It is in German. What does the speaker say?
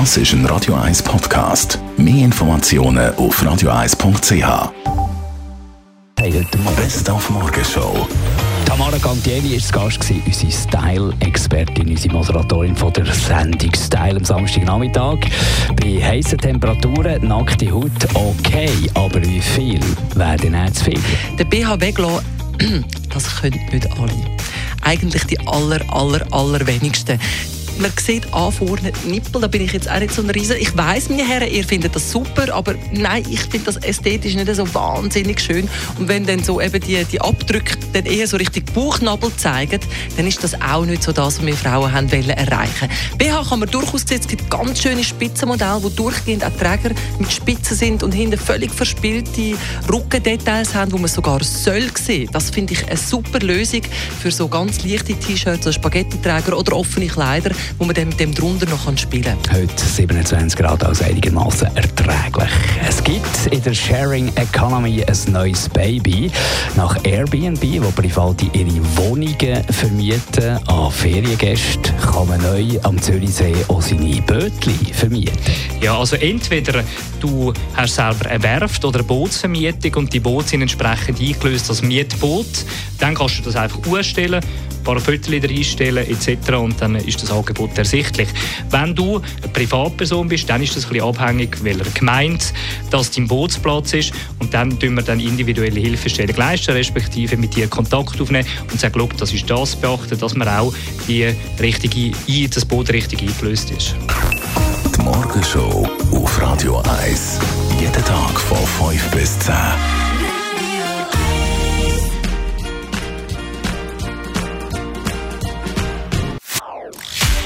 Das ist ein Radio 1 Podcast. Mehr Informationen auf radio1.ch. Hey, heute mal Best auf Morgenshow. Tamara Gantieri war Gast, gewesen, unsere Style-Expertin, unsere Moderatorin von der Sendung Style am Samstagnachmittag. Bei heißen Temperaturen, nackte Haut okay, aber wie viel wäre denn zu viel? Der BH weglassen, das können nicht alle. Eigentlich die aller, aller, aller wenigsten man sieht an vorne Nippel, da bin ich jetzt auch nicht so ein Riesen. Ich weiss, meine Herren, ihr findet das super, aber nein, ich finde das ästhetisch nicht so wahnsinnig schön. Und wenn dann so eben die, die Abdrücke dann eher so richtig Bauchnabel zeigen, dann ist das auch nicht so das, was wir Frauen haben wollen erreichen. BH kann man durchaus sehen, es gibt ganz schöne Spitzenmodelle, wo durchgehend auch Träger mit Spitzen sind und hinten völlig verspielte Rückendetails haben, wo man sogar soll sehen. Das finde ich eine super Lösung für so ganz leichte T-Shirts, Spaghetti-Träger oder offene Kleider wo man dann mit dem drunter noch spielen kann. Heute 27 Grad, also einigermaßen erträglich. Es gibt in der Sharing Economy ein neues Baby. Nach Airbnb, wo Private ihre Wohnungen vermieten an Feriengäste, kann man neu am Zürichsee auch seine Bötchen vermieten. Ja, also entweder du hast selber eine Werft oder eine Bootsvermietung und die Boote sind entsprechend eingelöst als Mietboot, dann kannst du das einfach ausstellen paar Fotos einstellen etc. Und dann ist das Angebot ersichtlich. Wenn du eine Privatperson bist, dann ist das ein bisschen abhängig, welcher Gemeinde das dein Bootsplatz ist. Und dann tun wir dann individuelle Hilfestellung leisten, respektive mit dir Kontakt aufnehmen und sagen, das ist das beachten, dass man auch die richtige, das Boot richtig eingelöst ist. Die Morgenshow auf Radio 1. Jeden Tag von 5 bis 10.